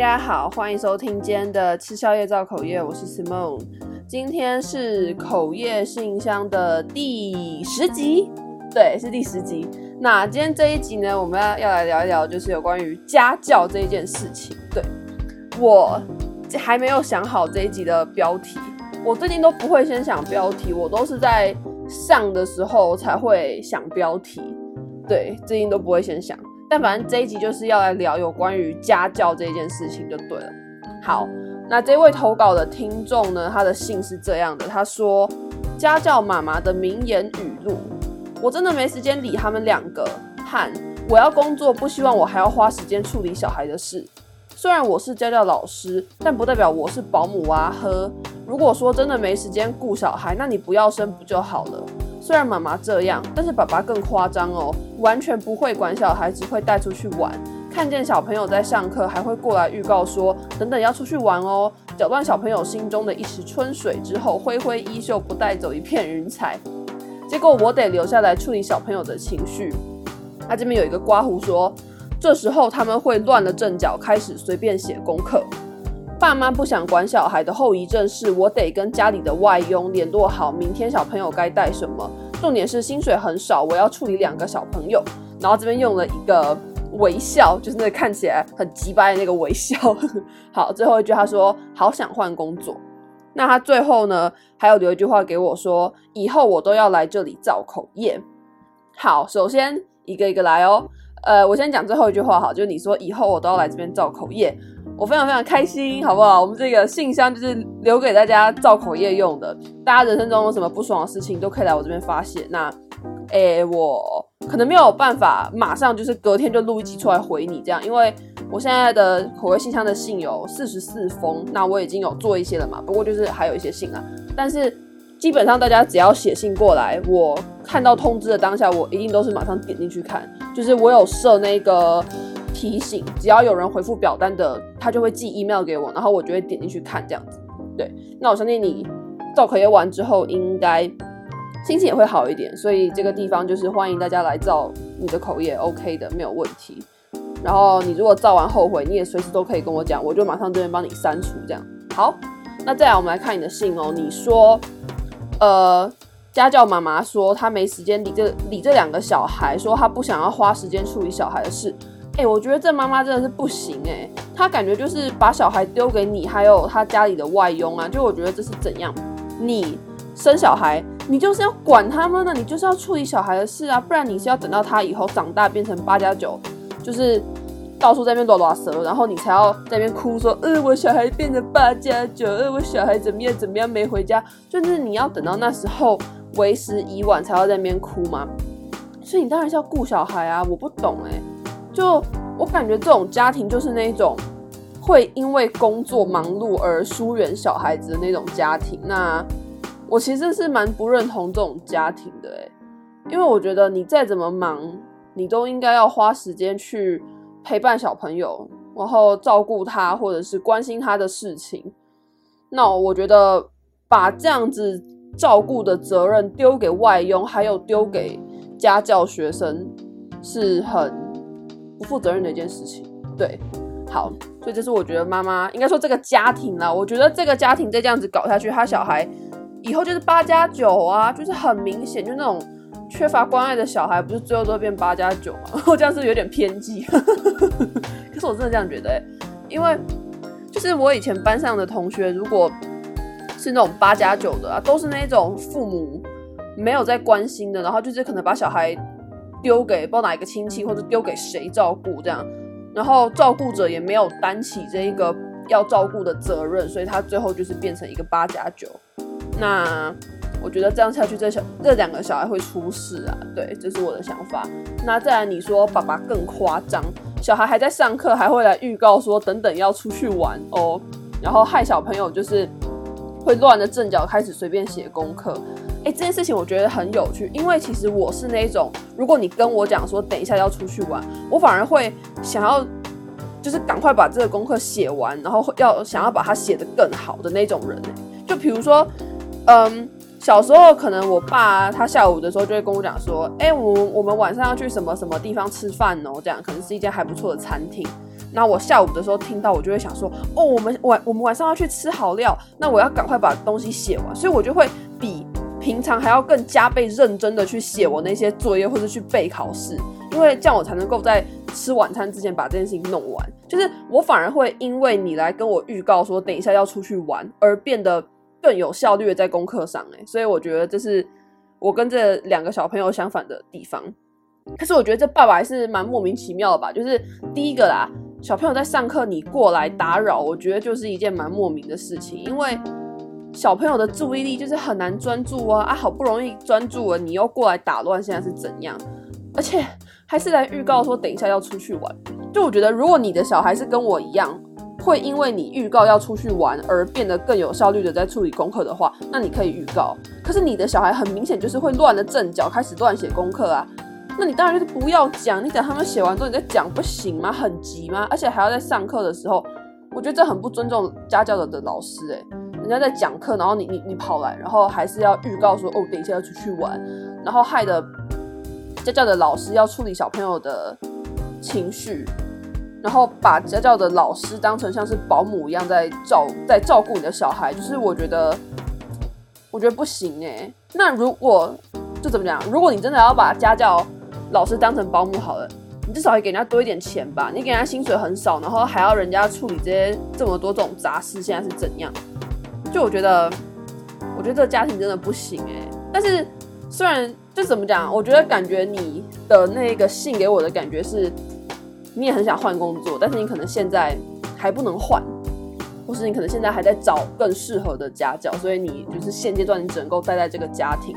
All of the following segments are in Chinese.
大家好，欢迎收听今天的吃宵夜造口业，我是 Simone。今天是口业信箱的第十集，对，是第十集。那今天这一集呢，我们要要来聊一聊，就是有关于家教这一件事情。对，我还没有想好这一集的标题，我最近都不会先想标题，我都是在上的时候才会想标题。对，最近都不会先想。但反正这一集就是要来聊有关于家教这件事情就对了。好，那这位投稿的听众呢，他的信是这样的，他说：“家教妈妈的名言语录，我真的没时间理他们两个，和我要工作，不希望我还要花时间处理小孩的事。虽然我是家教老师，但不代表我是保姆啊。呵，如果说真的没时间顾小孩，那你不要生不就好了？”虽然妈妈这样，但是爸爸更夸张哦，完全不会管小孩，只会带出去玩。看见小朋友在上课，还会过来预告说：“等等要出去玩哦。”搅乱小朋友心中的一池春水之后，挥挥衣袖，不带走一片云彩。结果我得留下来处理小朋友的情绪。他这边有一个刮胡说，这时候他们会乱了阵脚，开始随便写功课。爸妈不想管小孩的后遗症是，我得跟家里的外佣联络好，明天小朋友该带什么。重点是薪水很少，我要处理两个小朋友。然后这边用了一个微笑，就是那个看起来很鸡掰的那个微笑。好，最后一句他说好想换工作。那他最后呢，还有留一句话给我说，以后我都要来这里造口业。好，首先一个一个来哦。呃，我先讲最后一句话哈，就是你说以后我都要来这边造口业。我非常非常开心，好不好？我们这个信箱就是留给大家造口业用的，大家人生中有什么不爽的事情都可以来我这边发泄。那，诶，我可能没有办法马上就是隔天就录一集出来回你这样，因为我现在的口业信箱的信有四十四封，那我已经有做一些了嘛，不过就是还有一些信啊。但是基本上大家只要写信过来，我看到通知的当下，我一定都是马上点进去看，就是我有设那个。提醒，只要有人回复表单的，他就会寄 email 给我，然后我就会点进去看这样子。对，那我相信你造口业完之后，应该心情也会好一点。所以这个地方就是欢迎大家来造你的口业，OK 的，没有问题。然后你如果造完后悔，你也随时都可以跟我讲，我就马上这边帮你删除这样。好，那再来我们来看你的信哦。你说，呃，家教妈妈说她没时间理这理这两个小孩，说她不想要花时间处理小孩的事。哎、我觉得这妈妈真的是不行哎、她感觉就是把小孩丢给你，还有她家里的外佣啊，就我觉得这是怎样？你生小孩，你就是要管他们呢，你就是要处理小孩的事啊，不然你是要等到他以后长大变成八加九，就是到处在那边拉拉舌，然后你才要在那边哭说，呃，我小孩变成八加九，呃，我小孩怎么样怎么样没回家，就是你要等到那时候为时已晚才要在那边哭吗？所以你当然是要顾小孩啊，我不懂哎、就我感觉，这种家庭就是那种会因为工作忙碌而疏远小孩子的那种家庭。那我其实是蛮不认同这种家庭的，因为我觉得你再怎么忙，你都应该要花时间去陪伴小朋友，然后照顾他或者是关心他的事情。那我觉得把这样子照顾的责任丢给外佣，还有丢给家教学生，是很。不负责任的一件事情，对，好，所以这是我觉得妈妈应该说这个家庭啦，我觉得这个家庭再这样子搞下去，他小孩以后就是八加九啊，就是很明显，就那种缺乏关爱的小孩，不是最后都会变八加九吗？我这样是有点偏激，可是我真的这样觉得、因为就是我以前班上的同学，如果是那种八加九的啊，都是那种父母没有在关心的，然后就是可能把小孩。丢给不知道哪一个亲戚，或者丢给谁照顾这样，然后照顾者也没有担起这一个要照顾的责任，所以他最后就是变成一个八加九。那我觉得这样下去，这小这两个小孩会出事啊。对，这是我的想法。那再来你说爸爸更夸张，小孩还在上课，还会来预告说等等要出去玩哦，然后害小朋友就是会乱了阵脚，开始随便写功课。哎，这件事情我觉得很有趣，因为其实我是那种，如果你跟我讲说等一下要出去玩，我反而会想要，就是赶快把这个功课写完，然后要想要把它写得更好的那种人。就比如说，嗯，小时候可能我爸他下午的时候就会跟我讲说，哎，我我们晚上要去什么什么地方吃饭哦，这样可能是一间还不错的餐厅。那我下午的时候听到，我就会想说，哦，我们晚我们晚上要去吃好料，那我要赶快把东西写完，所以我就会比平常还要更加倍认真的去写我那些作业或者去备考试，因为这样我才能够在吃晚餐之前把这件事情弄完。就是我反而会因为你来跟我预告说等一下要出去玩，而变得更有效率的在功课上，欸，所以我觉得这是我跟这两个小朋友相反的地方。可是我觉得这爸爸还是蛮莫名其妙的吧，就是第一个啦，小朋友在上课你过来打扰，我觉得就是一件蛮莫名的事情，因为小朋友的注意力就是很难专注啊啊，好不容易专注了，你又过来打乱，现在是怎样？而且还是来预告说等一下要出去玩，就我觉得如果你的小孩是跟我一样，会因为你预告要出去玩而变得更有效率的在处理功课的话，那你可以预告。可是你的小孩很明显就是会乱了阵脚，开始乱写功课啊。那你当然就是不要讲，你等他们写完之后你再讲不行吗？很急吗？而且还要在上课的时候，我觉得这很不尊重家教的老师诶、人家在讲课，然后你你你跑来，然后还是要预告说哦，等一下要出去玩，然后害的家教的老师要处理小朋友的情绪，然后把家教的老师当成像是保姆一样在照在照顾你的小孩，就是我觉得我觉得不行诶、欸。那如果就怎么讲？如果你真的要把家教老师当成保姆好了，你至少也给人家多一点钱吧。你给人家薪水很少，然后还要人家处理这些这么多这种杂事，现在是怎样？就我觉得，我觉得这个家庭真的不行哎。但是虽然就怎么讲，我觉得感觉你的那个信给我的感觉是，你也很想换工作，但是你可能现在还不能换，或是你可能现在还在找更适合的家教，所以你就是现阶段你只能够待在这个家庭。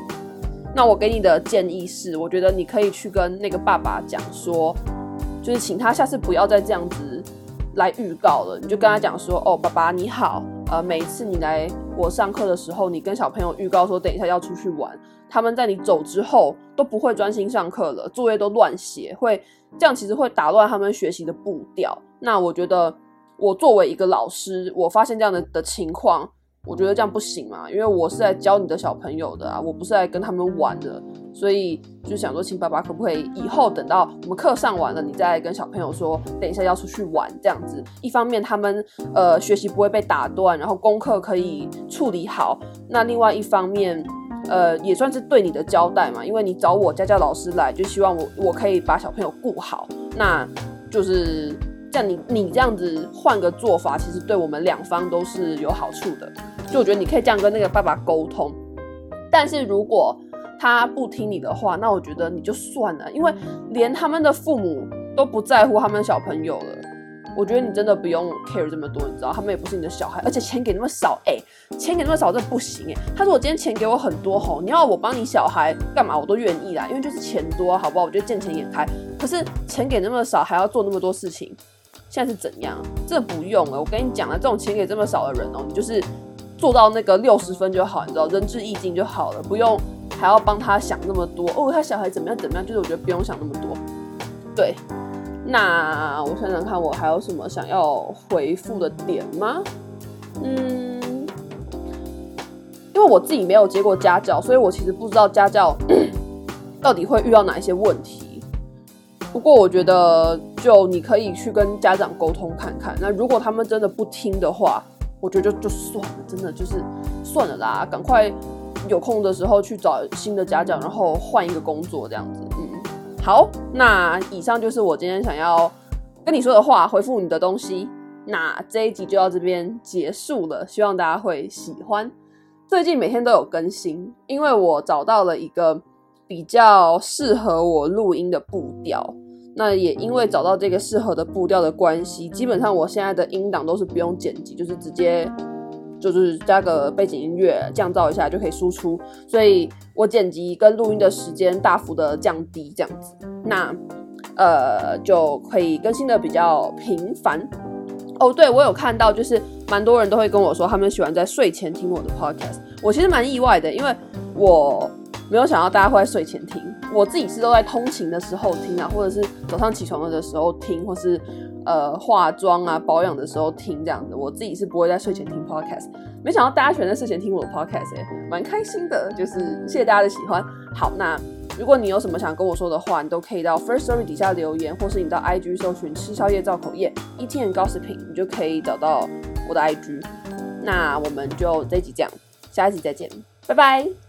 那我给你的建议是，我觉得你可以去跟那个爸爸讲说，就是请他下次不要再这样子来预告了。你就跟他讲说，哦，爸爸你好，呃，每一次你来我上课的时候，你跟小朋友预告说等一下要出去玩，他们在你走之后都不会专心上课了，作业都乱写，会这样其实会打乱他们学习的步调。那我觉得我作为一个老师，我发现这样的的情况。我觉得这样不行嘛，因为我是来教你的小朋友的啊，我不是来跟他们玩的，所以就想说，请爸爸可不可以以后等到我们课上完了，你再跟小朋友说，等一下要出去玩这样子。一方面他们呃学习不会被打断，然后功课可以处理好。那另外一方面，呃也算是对你的交代嘛，因为你找我家教老师来，就希望我我可以把小朋友顾好，那就是。像你你这样子换个做法，其实对我们两方都是有好处的。就我觉得你可以这样跟那个爸爸沟通，但是如果他不听你的话，那我觉得你就算了，因为连他们的父母都不在乎他们小朋友了。我觉得你真的不用 care 这么多，你知道，他们也不是你的小孩，而且钱给那么少，哎、钱给那么少，这不行哎。他说我今天钱给我很多吼，你要我帮你小孩干嘛，我都愿意啦，因为就是钱多，好不好？我觉得见钱眼开。可是钱给那么少，还要做那么多事情。现在是怎样？这不用了，我跟你讲了，这种钱给这么少的人哦，你就是做到那个六十分就好，你知道，仁至义尽就好了，不用还要帮他想那么多哦。他小孩怎么样怎么样？就是我觉得不用想那么多。对，那我想想看，我还有什么想要回复的点吗？嗯，因为我自己没有接过家教，所以我其实不知道家教 到底会遇到哪一些问题。不过我觉得，就你可以去跟家长沟通看看。那如果他们真的不听的话，我觉得就就算了，真的就是算了啦。赶快有空的时候去找新的家长，然后换一个工作这样子。嗯，好，那以上就是我今天想要跟你说的话，回复你的东西。那这一集就到这边结束了，希望大家会喜欢。最近每天都有更新，因为我找到了一个比较适合我录音的步调。那也因为找到这个适合的步调的关系，基本上我现在的音档都是不用剪辑，就是直接就是加个背景音乐降噪一下就可以输出，所以我剪辑跟录音的时间大幅的降低，这样子，那呃就可以更新的比较频繁。哦，对，我有看到，就是蛮多人都会跟我说，他们喜欢在睡前听我的 podcast，我其实蛮意外的，因为我。没有想到大家会在睡前听，我自己是都在通勤的时候听啊，或者是早上起床的时候听，或是呃化妆啊保养的时候听这样子。我自己是不会在睡前听 podcast，没想到大家喜欢在睡前听我的 podcast，欸，蛮开心的，就是谢谢大家的喜欢。好，那如果你有什么想跟我说的话，你都可以到 First Story 底下留言，或是你到 IG 搜寻吃宵夜造口业 Eating and Gossiping，你就可以找到我的 IG。那我们就这一集这样，下一集再见，拜拜。